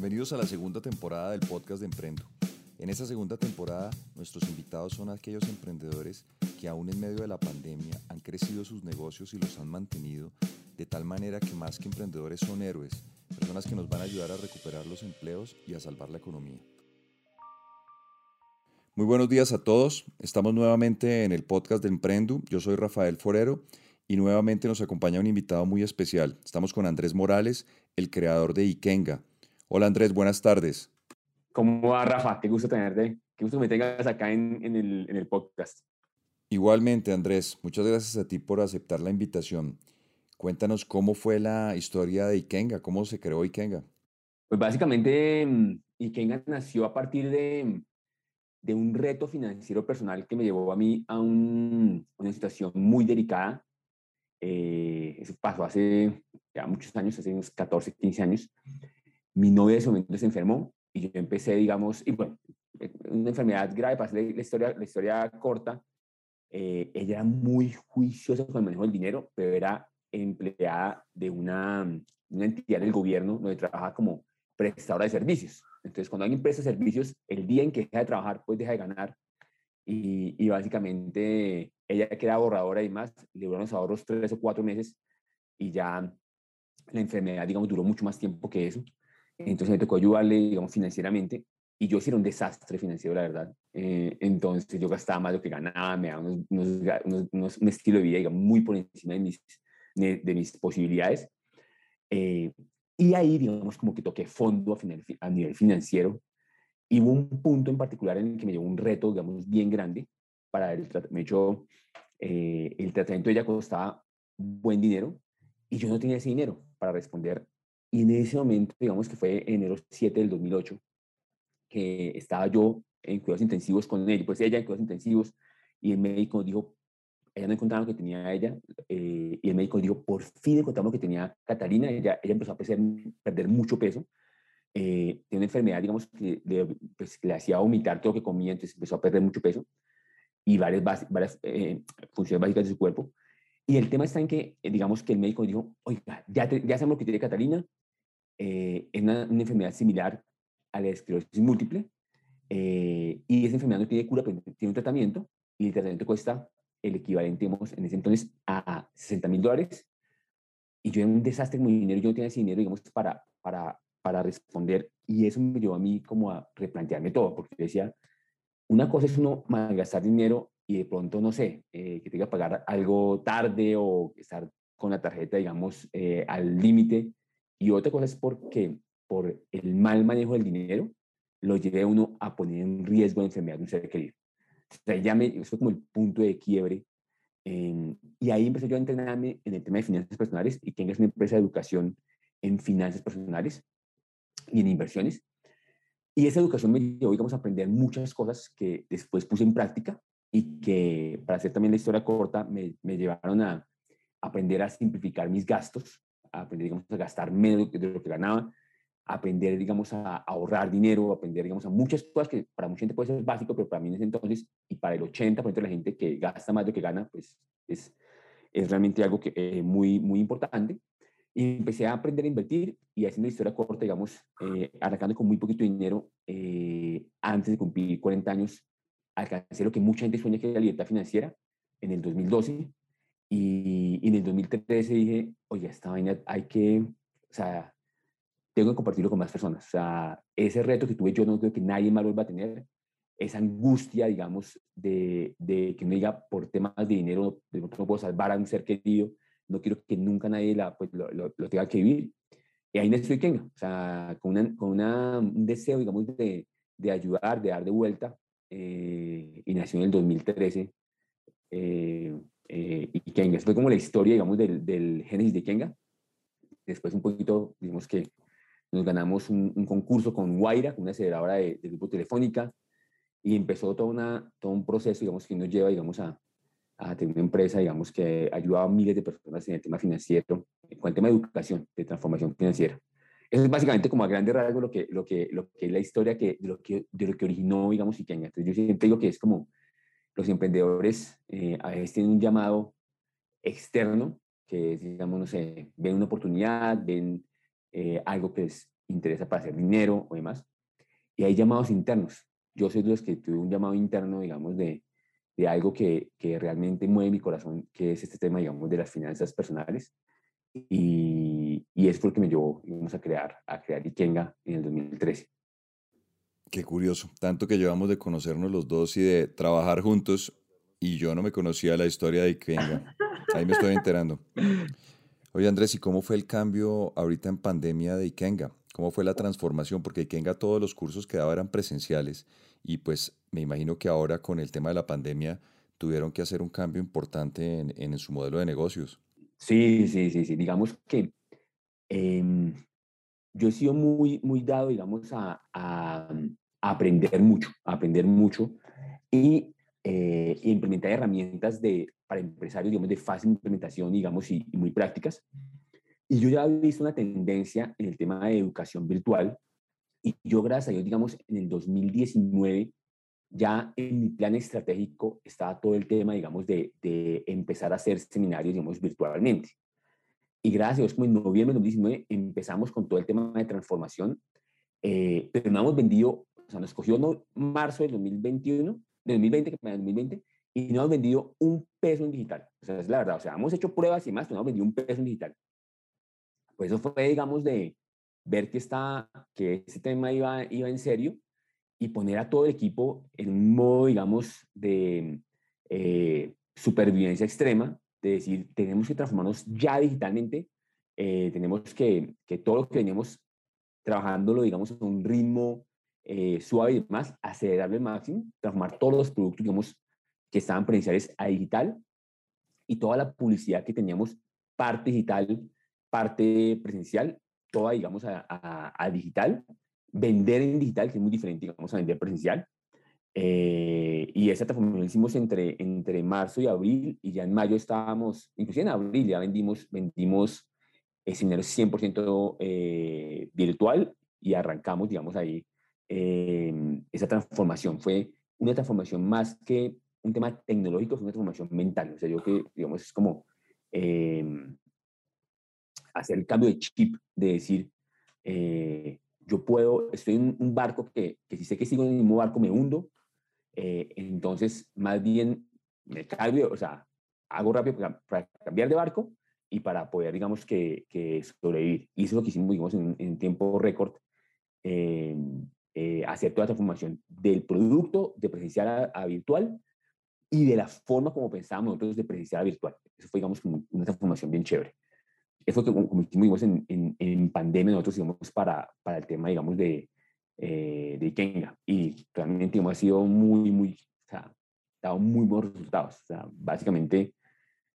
Bienvenidos a la segunda temporada del podcast de Emprendo. En esta segunda temporada, nuestros invitados son aquellos emprendedores que aún en medio de la pandemia han crecido sus negocios y los han mantenido de tal manera que más que emprendedores son héroes, personas que nos van a ayudar a recuperar los empleos y a salvar la economía. Muy buenos días a todos. Estamos nuevamente en el podcast de Emprendo. Yo soy Rafael Forero y nuevamente nos acompaña un invitado muy especial. Estamos con Andrés Morales, el creador de Ikenga. Hola Andrés, buenas tardes. ¿Cómo va Rafa? Qué gusto tenerte, qué gusto que me tengas acá en, el, en el podcast. Igualmente Andrés, muchas gracias a ti por aceptar la invitación. Cuéntanos cómo fue la historia de Ikenga, cómo se creó Ikenga. Pues básicamente mm, Ikenga nació a partir de, de un reto financiero personal que me llevó a mí a una situación muy delicada. Eh, eso pasó hace ya muchos años, hace unos 14, 15 años. Mi novia de ese momento se enfermó y yo empecé, digamos, y bueno, eh, una enfermedad grave, para hacer la historia, la historia corta, eh, ella era muy juiciosa con el manejo del dinero, pero era empleada de una, una entidad del gobierno donde trabajaba como prestadora de servicios. Entonces, cuando alguien presta servicios, el día en que deja de trabajar, pues deja de ganar. Y, y básicamente ella que era borradora y más, le duraron los ahorros tres o cuatro meses y ya la enfermedad, digamos, duró mucho más tiempo que eso. Entonces me tocó ayudarle, digamos, financieramente. Y yo sí un desastre financiero, la verdad. Eh, entonces yo gastaba más de lo que ganaba, me daba unos, un estilo de vida, digamos, muy por encima de mis, de, mis posibilidades. Eh, y ahí, digamos, como que toqué fondo a, a nivel financiero. Y hubo un punto en particular en el que me llevó un reto, digamos, bien grande para el tratamiento. Eh, el tratamiento ella costaba buen dinero y yo no tenía ese dinero para responder. Y en ese momento, digamos que fue enero 7 del 2008, que estaba yo en cuidados intensivos con ella, pues ella en cuidados intensivos, y el médico dijo, ella no encontraba lo que tenía ella, eh, y el médico dijo, por fin encontramos lo que tenía Catalina, ella, ella empezó a perder, mucho peso, eh, tiene una enfermedad, digamos, que le, pues, le hacía vomitar todo lo que comía, entonces empezó a perder mucho peso, y varias, varias eh, funciones básicas de su cuerpo. Y el tema está en que, digamos, que el médico dijo, oiga, ya, ya sabemos lo que tiene Catalina, es una, una, enfermedad similar a la esclerosis múltiple, y esa enfermedad no tiene cura, pero tiene un tratamiento, y el tratamiento cuesta el equivalente, en ese entonces, a 60 mil dólares. Y yo era un desastre con mi dinero, yo no tenía ese dinero, digamos, para, para, para responder. Y eso me llevó a mí como a replantearme todo, porque yo decía, una cosa es uno malgastar dinero y de pronto, no sé, eh, que tenga que pagar algo tarde o estar con la tarjeta, digamos, eh, al límite. Y otra cosa es porque por el mal manejo del dinero lo lleve uno a poner en riesgo la enfermedad de un ser querido. O sea, ya me, eso fue como el punto de quiebre. y ahí empecé yo a entrenarme en el tema de finanzas personales y es una empresa de educación en finanzas personales y en inversiones. Y esa educación me llevó, digamos, a aprender muchas cosas que después puse en práctica y que, para hacer también la historia corta, me, me llevaron a aprender a simplificar mis gastos, aprender, digamos, a gastar menos de lo que ganaba, aprender, digamos, a ahorrar dinero, aprender, digamos, a muchas cosas que para mucha gente puede ser básico, pero para mí en ese entonces, y para el 80% de la gente que gasta más de lo que gana, pues es, es realmente algo que, eh, muy, muy importante. Y empecé a aprender a invertir y haciendo la historia corta, digamos, eh, arrancando con muy poquito dinero, eh, antes de cumplir 40 años, alcancé lo que mucha gente sueña que es la libertad financiera en el 2012. Y, y en el 2013 dije, oye, esta vaina hay que, o sea, tengo que compartirlo con más personas. O sea, ese reto que tuve yo no creo que nadie más lo va a tener. Esa angustia, digamos, de, de que me diga por temas de dinero no, puedo salvar a un ser querido, no quiero que nunca nadie la, pues, lo, lo, tenga que vivir. Y ahí estoy Kenga, o sea, con, una, con una, un deseo, digamos, de, de, ayudar, de dar de vuelta. Eh, y nació en el 2013. Eh, eh, y Kenga, fue como la historia, digamos, del, del génesis de Kenga. Después un poquito, digamos que nos ganamos un, concurso con Guaira, una aceleradora de, grupo Telefónica, y empezó toda una, todo un proceso, digamos, que nos lleva, digamos, a, a tener una empresa, digamos, que ayuda a miles de personas en el tema financiero, con el tema de educación, de transformación financiera. Eso es básicamente como a grandes rasgos lo que, lo que, lo que es la historia que, de, lo que, de lo que originó, digamos, Ikenga. Entonces yo siempre digo que es como los emprendedores eh, a veces tienen un llamado externo, que digamos, no sé, ven una oportunidad, ven eh, algo que les interesa para hacer dinero o demás. Y hay llamados internos. Yo soy de los que tuve un llamado interno, digamos, de, de algo que, que, realmente mueve mi corazón, que es este tema, digamos, de las finanzas personales. Y, y es porque me llevó, digamos, a crear, a crear Ikenga en el 2013. Qué curioso, tanto que llevamos de conocernos los dos y de trabajar juntos y yo no me conocía la historia de Ikenga. Ahí me estoy enterando. Oye Andrés, ¿y cómo fue el cambio ahorita en pandemia de Ikenga? ¿Cómo fue la transformación? Porque Ikenga todos los cursos que daba eran presenciales y pues me imagino que ahora con el tema de la pandemia tuvieron que hacer un cambio importante en, en su modelo de negocios. Sí, sí, sí, sí. Digamos que eh, yo he sido muy, muy dado, digamos, a, a, aprender mucho, a aprender mucho y eh, implementar herramientas de, para empresarios, digamos, de fácil implementación, digamos, y, muy prácticas. Y yo ya he visto una tendencia en el tema de educación virtual y yo, gracias a Dios, digamos, en el 2019, ya en mi plan estratégico estaba todo el tema, digamos, de, de empezar a hacer seminarios, digamos, virtualmente. Y gracias a Dios, como en noviembre de 2019 empezamos con todo el tema de transformación, eh, pero no hemos vendido, o sea, nos cogió no, marzo del 2021, del 2020, que 2020, y no hemos vendido un peso en digital. O sea, es la verdad, o sea, hemos hecho pruebas y más, pero no hemos vendido un peso en digital. Pues eso fue, digamos, de ver que, está, que ese tema iba, iba en serio y poner a todo el equipo en un modo, digamos, de eh, supervivencia extrema, de decir, tenemos que transformarnos ya digitalmente, eh, tenemos que, que todo lo que venimos trabajándolo, digamos, a un ritmo eh, suave y más, acelerarlo al máximo, transformar todos los productos, digamos, que estaban presenciales a digital y toda la publicidad que teníamos, parte digital, parte presencial, toda, digamos, a, a, a digital, vender en digital, que es muy diferente, digamos, a vender presencial, eh, y esa transformación la hicimos entre, entre marzo y abril y ya en mayo estábamos, inclusive en abril ya vendimos, vendimos seminarios 100% eh, virtual y arrancamos, digamos, ahí eh, esa transformación. Fue una transformación más que un tema tecnológico, fue una transformación mental. O sea, yo que, digamos, es como hacer el cambio de chip, de decir, yo puedo, estoy en un barco que, que si sé que sigo en el mismo barco me hundo, eh, entonces, más bien me cambio, o sea, hago rápido para, cambiar de barco y para poder, digamos, que, que sobrevivir. Y eso es lo que hicimos, digamos, en, tiempo récord, eh, hacer toda esta transformación del producto de presencial a, virtual y de la forma como pensábamos nosotros de presencial a virtual. Eso fue, digamos, una transformación bien chévere. Eso fue como, como hicimos, digamos, en, en, pandemia nosotros, digamos, para, para el tema, digamos, de, eh, de Ikenga. Y realmente hemos sido muy, muy, o sea, dado muy buenos resultados. O sea, básicamente,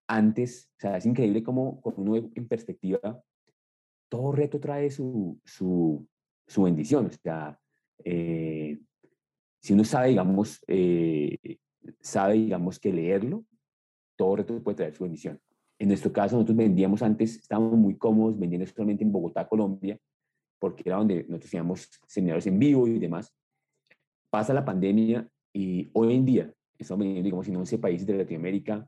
antes, o sea, es increíble cómo, con uno en perspectiva, todo reto trae su, su, su bendición. O sea, eh, si uno sabe, digamos, eh, sabe, digamos, que leerlo, todo reto puede traer su bendición. En nuestro caso, nosotros vendíamos antes, estábamos muy cómodos vendiendo solamente en Bogotá, Colombia, porque era donde nosotros hacíamos seminarios en vivo y demás. Pasa la pandemia y hoy en día estamos vendiendo, digamos, en 11 países de Latinoamérica.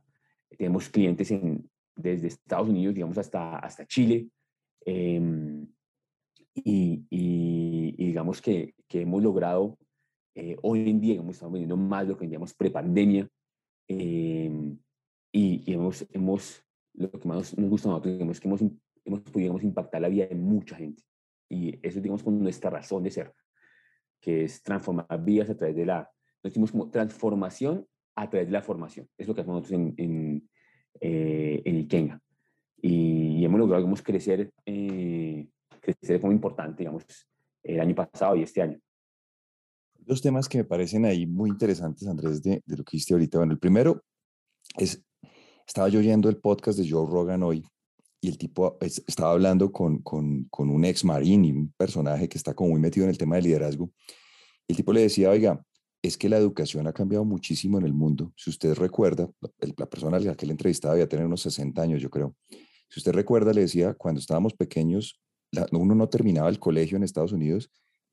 Tenemos clientes en, desde Estados Unidos, digamos, hasta, hasta Chile. Em, y, y, digamos que, que, hemos logrado, eh, hoy en día, digamos, estamos vendiendo más lo que vendíamos pre-pandemia. Em, y, y, hemos, hemos, lo que más nos gusta a nosotros, digamos, que hemos, hemos podido impactar la vida de mucha gente. Y eso, digamos, con nuestra razón de ser, que es transformar vidas a través de la, lo decimos como transformación a través de la formación. Es lo que hacemos nosotros en, en, eh, en Ikenga. Y, hemos logrado, digamos, crecer, eh, crecer como importante, digamos, el año pasado y este año. Dos temas que me parecen ahí muy interesantes, Andrés, de, de lo que hiciste ahorita. Bueno, el primero es, estaba yo oyendo el podcast de Joe Rogan hoy y el tipo estaba hablando con, con, con un ex marín y un personaje que está como muy metido en el tema de liderazgo. El tipo le decía, oiga, es que la educación ha cambiado muchísimo en el mundo. Si usted recuerda, la persona a la que le entrevistaba debía tener unos 60 años, yo creo. Si usted recuerda, le decía, cuando estábamos pequeños, uno no terminaba el colegio en Estados Unidos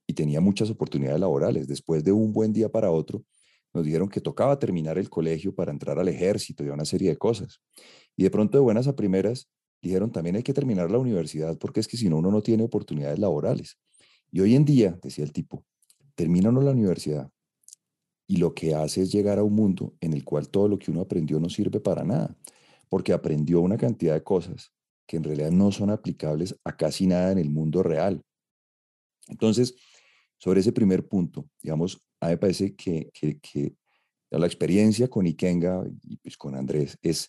y tenía muchas oportunidades laborales. Después de un buen día para otro, nos dijeron que tocaba terminar el colegio para entrar al ejército y a una serie de cosas. Y de pronto, de buenas a primeras, dijeron también hay que terminar la universidad porque es que si no uno no tiene oportunidades laborales. Y hoy en día, decía el tipo, termina uno la universidad y lo que hace es llegar a un mundo en el cual todo lo que uno aprendió no sirve para nada, porque aprendió una cantidad de cosas que en realidad no son aplicables a casi nada en el mundo real. Entonces, sobre ese primer punto, digamos, a mí me parece que, que, la experiencia con Ikenga y pues con Andrés es,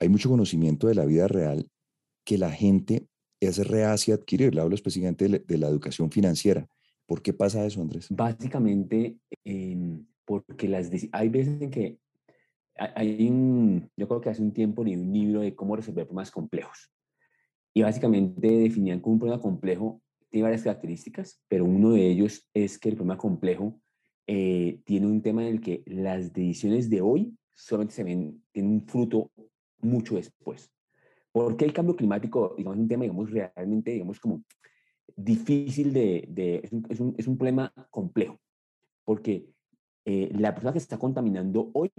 hay mucho conocimiento de la vida real que la gente es reacia a adquirir. Le hablo específicamente de, la educación financiera. ¿Por qué pasa eso, Andrés? Básicamente, em, porque las hay veces en que hay un, yo creo que hace un tiempo leí un libro de cómo resolver problemas complejos. Y básicamente definían como un problema complejo tiene varias características, pero uno de ellos es que el problema complejo eh, tiene un tema en el que las decisiones de hoy solamente se ven, tienen un fruto mucho después. Porque el cambio climático, digamos, es un tema, digamos, realmente, digamos, como difícil de, de es, un, es, un, es, un, problema complejo, porque eh, la persona que está contaminando hoy,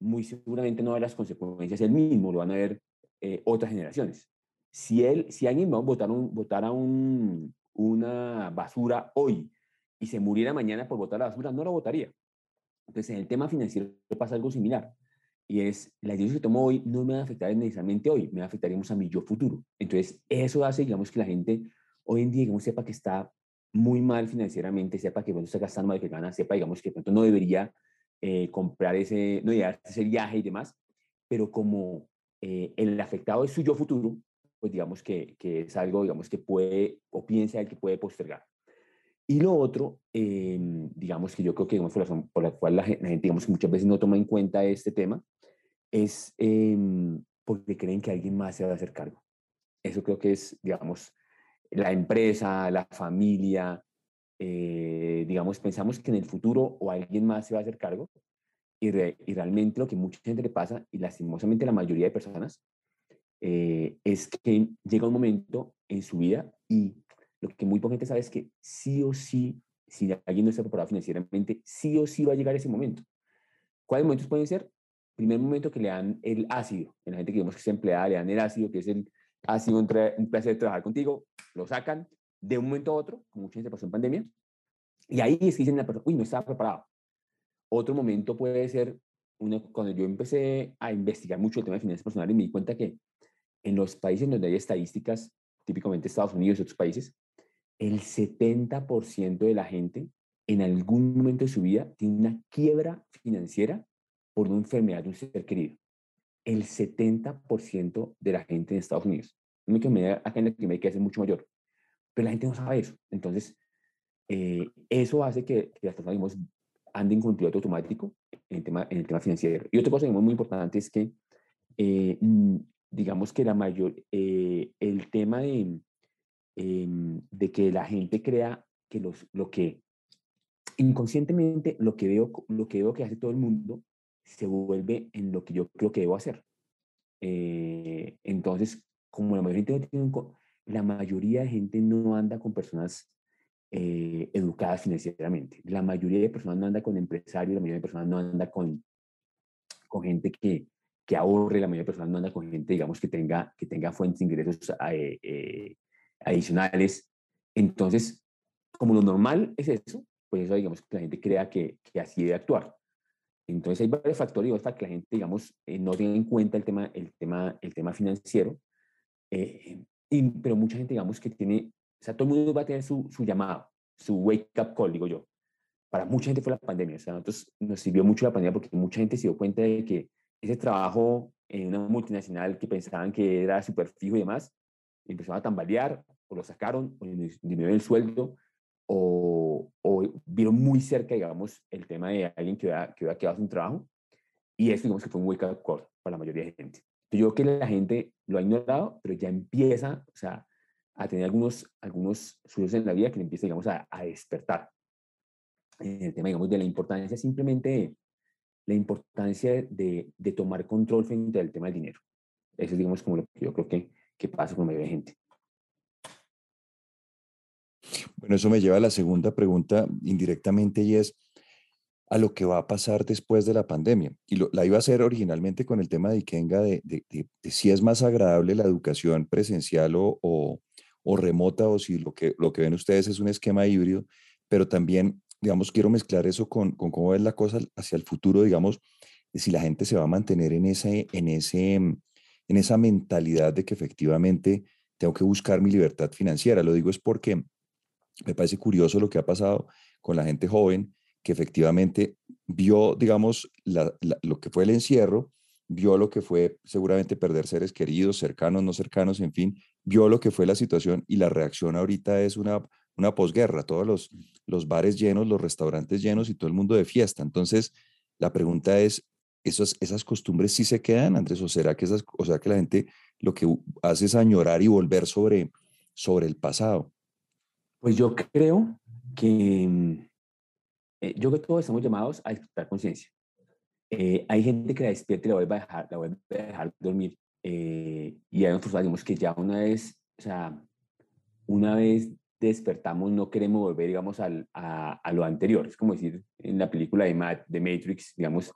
muy seguramente no ve las consecuencias él mismo, lo van a ver eh, otras generaciones. Si, él, si alguien va a votar, un, votar a un, una basura hoy y se muriera mañana por votar la basura, no lo votaría. Entonces, en el tema financiero pasa algo similar. Y es, la decisión que tomo hoy no me va a afectar necesariamente hoy, me va a mi yo futuro. Entonces, eso hace, digamos, que la gente hoy en día, digamos, sepa que está muy mal financieramente, sepa que bueno, está gastando más de que gana, sepa, digamos, que pronto no debería eh, comprar ese, no ese viaje y demás, pero como eh, el afectado es su yo futuro, pues digamos que, que, es algo, digamos, que puede, o piensa el que puede postergar. Y lo otro, em, digamos que yo creo que digamos, por, la, por la cual la gente, digamos, muchas veces no toma en cuenta este tema, es eh, porque creen que alguien más se va a hacer cargo. Eso creo que es, digamos, la empresa, la familia, eh, digamos, pensamos que en el futuro o alguien más se va a hacer cargo y, y realmente lo que mucha gente le pasa, y lastimosamente la mayoría de personas, eh, es que llega un momento en su vida y lo que muy poca gente sabe es que sí o sí, si alguien no está preparado financieramente, sí o sí va a llegar ese momento. ¿Cuáles momentos pueden ser? Primer momento que le dan el ácido. En la gente que vemos que es empleada, le dan el ácido, que es el ácido, un placer de trabajar contigo, lo sacan de un momento a otro, como mucha gente pasó en pandemia, y ahí es que dicen la persona, uy, no estaba preparado. Otro momento puede ser, cuando yo empecé a investigar mucho el tema de finanzas personales, me di cuenta que en los países donde hay estadísticas, típicamente Estados Unidos y otros países, el 70% de la gente en algún momento de su vida tiene una quiebra financiera por una enfermedad de un ser querido. El 70% de la gente en Estados Unidos. No me acá en Latinoamérica es mucho mayor, pero la gente no sabe eso. Entonces, eh, eso hace que, las personas digamos, anden con piloto automático en el, tema, en el tema financiero. Y otra cosa muy importante es que eh, digamos que la mayor, eh, el tema de, em, de que la gente crea que los, lo que inconscientemente lo que veo, lo que veo que hace todo el mundo se vuelve en lo que yo creo que debo hacer. Eh, entonces, como la mayoría, la mayoría de gente no anda con personas eh, educadas financieramente. La mayoría de personas no anda con empresarios, la mayoría de personas no anda con, con gente que, que ahorre, la mayoría de personas no anda con gente, digamos, que tenga, que tenga fuentes de ingresos eh, eh, adicionales. Entonces, como lo normal es eso, pues eso, digamos, que la gente crea que, que así debe actuar. Entonces, hay varios factores para que la gente, digamos, eh, no tenga en cuenta el tema, el tema, el tema financiero. y, pero mucha gente, digamos, que tiene, o sea, todo el mundo va a tener su, su llamado, su wake-up call, digo yo. Para mucha gente fue la pandemia. O sea, nosotros nos sirvió mucho la pandemia porque mucha gente se dio cuenta de que ese trabajo en una multinacional que pensaban que era súper fijo y demás, empezó a tambalear, o lo sacaron, o disminuyó el sueldo, o, o, vieron muy cerca, digamos, el tema de alguien que hubiera, que hubiera quedado sin trabajo, y eso, digamos, que fue un wake up call para la mayoría de gente. Yo creo que la gente lo ha ignorado, pero ya empieza, o sea, a tener algunos, algunos sucesos en la vida que le empieza, digamos, a, a despertar. El tema, digamos, de la importancia simplemente la importancia de, de, tomar control frente al tema del dinero. Eso es, digamos, como lo que yo creo que, que pasa con la mayoría de gente. Bueno, eso me lleva a la segunda pregunta indirectamente y es a lo que va a pasar después de la pandemia. Y la iba a hacer originalmente con el tema de Ikenga, de, de, de, si es más agradable la educación presencial o, o, o remota o si lo que, lo que ven ustedes es un esquema híbrido, pero también, digamos, quiero mezclar eso con, cómo es la cosa hacia el futuro, digamos, si la gente se va a mantener en, ese, en, ese, en esa mentalidad de que efectivamente tengo que buscar mi libertad financiera. Lo digo es porque me parece curioso lo que ha pasado con la gente joven que efectivamente vio, digamos, lo que fue el encierro, vio lo que fue seguramente perder seres queridos, cercanos, no cercanos, en fin, vio lo que fue la situación y la reacción ahorita es una, una posguerra, todos los, los bares llenos, los restaurantes llenos y todo el mundo de fiesta. Entonces, la pregunta es, ¿esas, esas costumbres sí se quedan, Andrés? ¿O será que, esas, o sea, que la gente lo que hace es añorar y volver sobre, sobre el pasado? Pues yo creo que, mm, eh, yo creo que todos estamos llamados a despertar conciencia. Eh, hay gente que la despierta y la vuelve a dejar, la vuelve a dejar dormir. Eh, y hay otros, digamos, que ya una vez, o sea, una vez despertamos, no queremos volver, digamos, al, a, a, lo anterior. Es como decir, en la película de, de Matrix, digamos,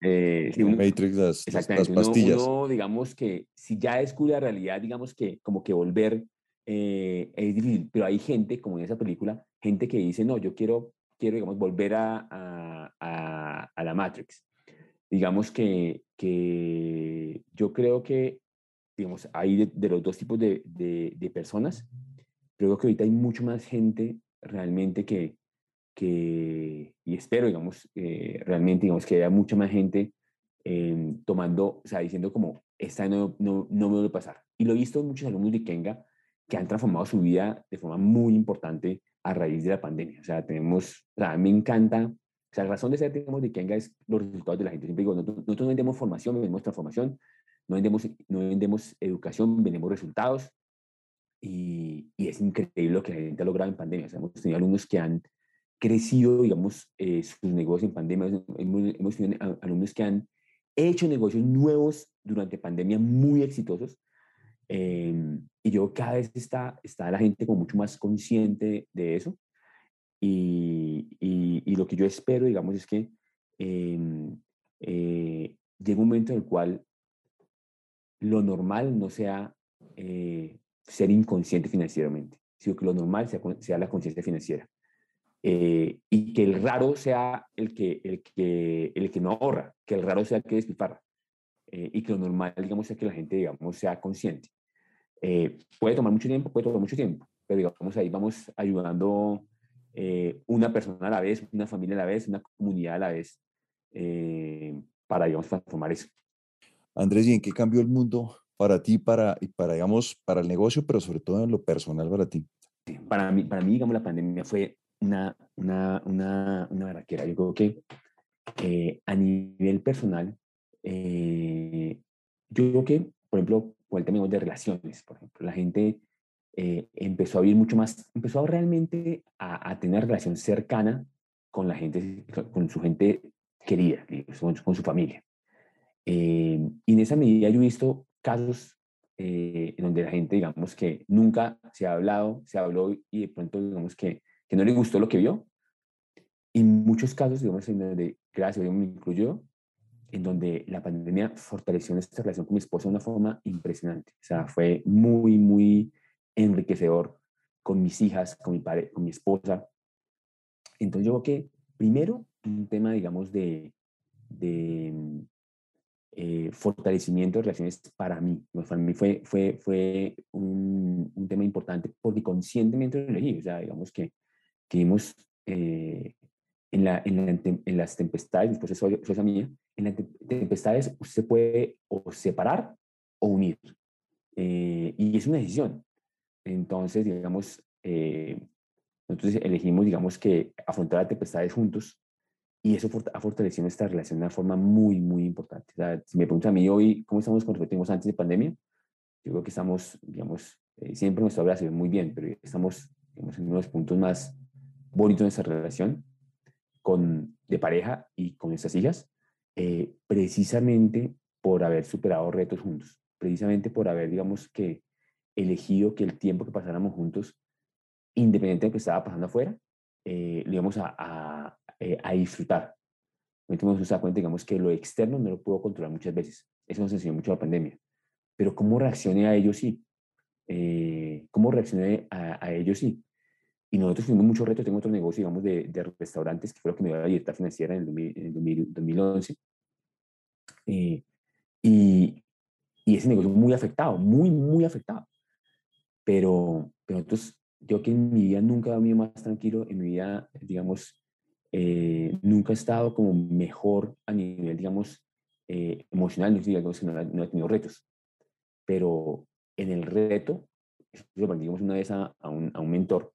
eh, si Matrix, las, las pastillas. Uno, digamos que si ya descubre la realidad, digamos que como que volver eh, es difícil, pero hay gente, como en esa película, gente que dice, no, yo quiero, quiero digamos, volver a, a, a la Matrix digamos que, que yo creo que, digamos, hay de, los dos tipos de, de, personas, creo que ahorita hay mucho más gente realmente que, que y espero, digamos, eh, realmente, digamos, que haya mucha más gente eh, tomando, o sea, diciendo como, esta no, no, no me debe pasar. Y lo he visto en muchos alumnos de Kenga que han transformado su vida de forma muy importante a raíz de la pandemia. O sea, tenemos, o sea, me encanta o sea, la razón de ser, digamos, de Kenga es los resultados de la gente. Siempre digo, nosotros, no vendemos formación, vendemos transformación, no vendemos, no vendemos educación, vendemos resultados. Y, y, es increíble lo que la gente ha logrado en pandemia. O sea, hemos tenido alumnos que han crecido, digamos, eh, sus negocios en pandemia. Hemos, tenido alumnos que han hecho negocios nuevos durante pandemia muy exitosos. Eh, y yo cada vez está, está la gente como mucho más consciente de eso. Y, y, lo que yo espero, digamos, es que eh, eh, llegue un momento en el cual lo normal no sea eh, ser inconsciente financieramente, sino que lo normal sea, sea la conciencia financiera. Eh, y que el raro sea el que, el, que, el que no ahorra, que el raro sea el que despilfarra. y que lo normal, digamos, sea que la gente, digamos, sea consciente. Puede tomar mucho tiempo, puede tomar mucho tiempo, pero digamos, ahí vamos ayudando eh, una persona a la vez, una familia a la vez, una comunidad a la vez, eh, para, digamos, transformar eso. Andrés, ¿y en qué cambió el mundo para ti para, y para, digamos, para el negocio, pero sobre todo en lo personal para ti? Para mí, para mí digamos, la pandemia fue una, una, una, una verdadera. Yo creo que eh, a nivel personal, yo creo que, por ejemplo, con el tema de relaciones, por ejemplo, la gente eh, empezó a vivir mucho más, empezó realmente a, tener relación cercana con la gente, con su gente querida, con, su familia. Eh, y en esa medida yo he visto casos eh, en donde la gente, digamos, que nunca se ha hablado, se habló y de pronto, digamos, que, que no le gustó lo que vio. Y muchos casos, digamos, en donde, gracias a Dios me incluyó, en donde la pandemia fortaleció nuestra relación con mi esposa de una forma impresionante. O sea, fue muy, muy enriquecedor con mis hijas, con mi, padre, con mi esposa. Entonces yo creo que primero un tema, digamos, de, de eh, fortalecimiento de relaciones para mí. Para mí fue, fue, fue un, un tema importante porque conscientemente lo elegí. O sea, digamos que, que vimos eh, en, la, en, la, en, las tempestades, después eso es mía, en las tempestades usted puede o separar o unir. Eh, y es una decisión. Entonces, digamos, eh, nosotros elegimos, digamos, que afrontar las tempestades juntos y eso ha fortalecido nuestra relación de una forma muy, muy importante. O sea, si me preguntas a mí hoy, ¿cómo estamos con respecto antes de pandemia? Yo creo que estamos, digamos, eh, siempre nuestra obra se ve muy bien, pero estamos digamos, en uno de los puntos más bonitos de nuestra relación con, de pareja y con nuestras hijas, eh, precisamente por haber superado retos juntos, precisamente por haber, digamos, que elegido que el tiempo que pasáramos juntos, independiente de lo que estaba pasando afuera, eh, lo íbamos a, a, eh, a disfrutar. Nos dimos cuenta, digamos, que lo externo no lo puedo controlar muchas veces. Eso nos enseñó mucho la pandemia. Pero cómo reaccione a ello, sí. eh, cómo reaccioné a, ellos y, y nosotros tuvimos muchos retos. Tengo otro negocio, digamos, de, de restaurantes, que fue lo que me dio la libertad financiera en el, 2011. Eh, y, y ese negocio muy afectado, muy, muy afectado. Pero, pero nosotros, yo que en mi vida nunca he dormido más tranquilo, en mi vida, digamos, eh, nunca he estado como mejor a nivel, digamos, eh, emocional, no, digamos, no, no, he tenido retos. Pero en el reto, lo aprendimos una vez a, a, un, a un, mentor,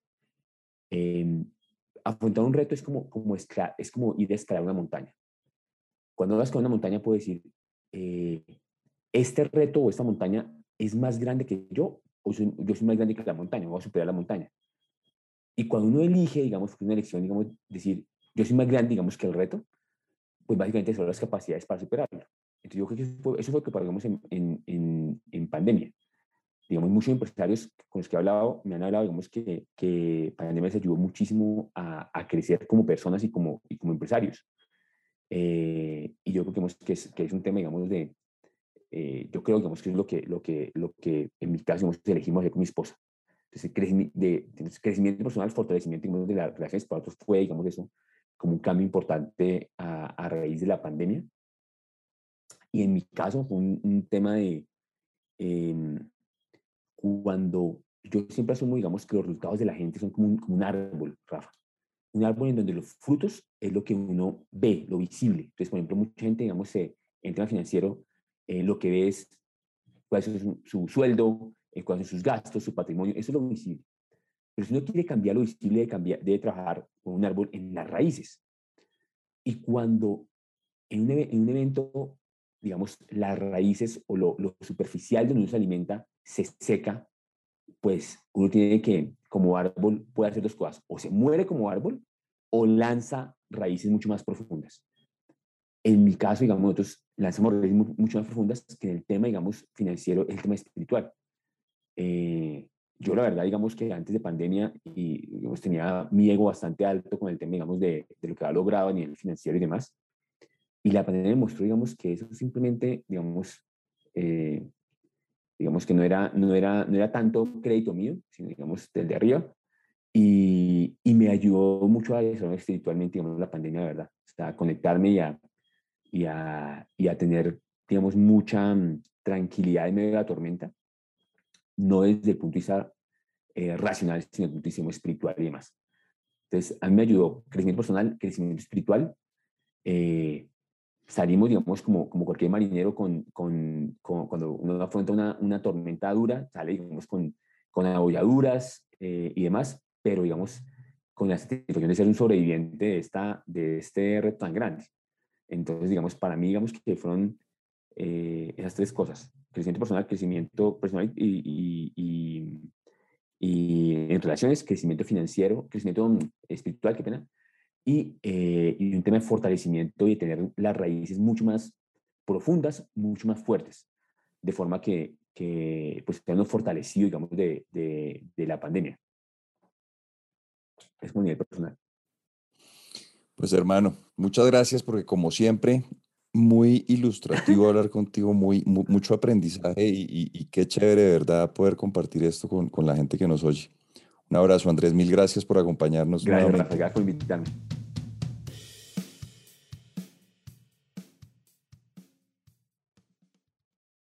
eh, afrontar un reto es como, como, es como ir a escalar una montaña. Cuando vas con una montaña, puedes decir, eh, este reto o esta montaña es más grande que yo, o yo soy más grande que la montaña, voy a superar la montaña. Y cuando uno elige, digamos, una elección, digamos, decir, yo soy más grande, digamos, que el reto, pues básicamente son las capacidades para superarlo. Entonces yo creo que eso fue, eso fue lo que pagamos en, en, en, pandemia. Digamos, muchos empresarios los que he hablado me han hablado, digamos, que, que pandemia les ayudó muchísimo a, a, crecer como personas y como, y como empresarios. Eh, y yo creo que, es, que es un tema, digamos, de, eh, yo creo digamos, que es lo que, lo, que, lo que en mi caso digamos, elegimos hacer con mi esposa. Entonces, crecimiento, de, crecimiento personal, fortalecimiento digamos, de las relaciones para nosotros fue, digamos, eso, como un cambio importante a, a raíz de la pandemia. Y en mi caso fue un, tema de eh, cuando yo siempre asumo, digamos, que los resultados de la gente son como un, como un árbol, Rafa. Un árbol en donde los frutos es lo que uno ve, lo visible. Entonces, por ejemplo, mucha gente, digamos, en tema financiero, eh, lo que ve es cuál es su, su sueldo, eh, cuáles son sus gastos, su patrimonio, eso es lo visible. Pero si uno quiere cambiar lo visible, debe, cambiar, debe trabajar con un árbol en las raíces. Y cuando en un, en un evento, digamos, las raíces o lo, lo, superficial de uno se alimenta se seca, pues uno tiene que, como árbol, puede hacer dos cosas. O se muere como árbol o lanza raíces mucho más profundas. En mi caso, digamos, nosotros lanzamos raíces mucho más profundas que en el tema, digamos, financiero, el tema espiritual. Eh, yo la verdad, digamos que antes de pandemia, y digamos, tenía mi ego bastante alto con el tema, digamos, de, de lo que había logrado a nivel financiero y demás. Y la pandemia mostró, digamos, que eso simplemente, digamos, eh, digamos que no era, no, era, no era tanto crédito mío, sino, digamos, del de arriba. Y, y me ayudó mucho a desarrollar espiritualmente, digamos, la pandemia, de verdad. O sea, a conectarme y a, y a, y a tener, digamos, mucha mm, tranquilidad en medio de la tormenta no desde el punto de vista eh, racional, sino desde el punto de vista espiritual y demás. Entonces, a mí me ayudó crecimiento personal, crecimiento espiritual. Eh, salimos, digamos, como, como cualquier marinero con, con, cuando uno afronta una, una, tormenta dura, sale, digamos, con, con abolladuras eh, y demás, pero, digamos, con la satisfacción de ser un sobreviviente de, esta, de este reto tan grande. Entonces, digamos, para mí, digamos que fueron esas tres cosas crecimiento personal, crecimiento personal y, y, y, en relaciones, crecimiento financiero, crecimiento espiritual, qué pena, y, eh, y, un tema de fortalecimiento y tener las raíces mucho más profundas, mucho más fuertes, de forma que, que pues, estemos fortalecido, digamos, de, de, de la pandemia. Es muy nivel personal. Pues hermano, muchas gracias porque como siempre muy ilustrativo hablar contigo, muy, mucho aprendizaje y, qué chévere de verdad poder compartir esto con, con, la gente que nos oye. Un abrazo, Andrés, mil gracias por acompañarnos. Gracias, gracias por invitarme.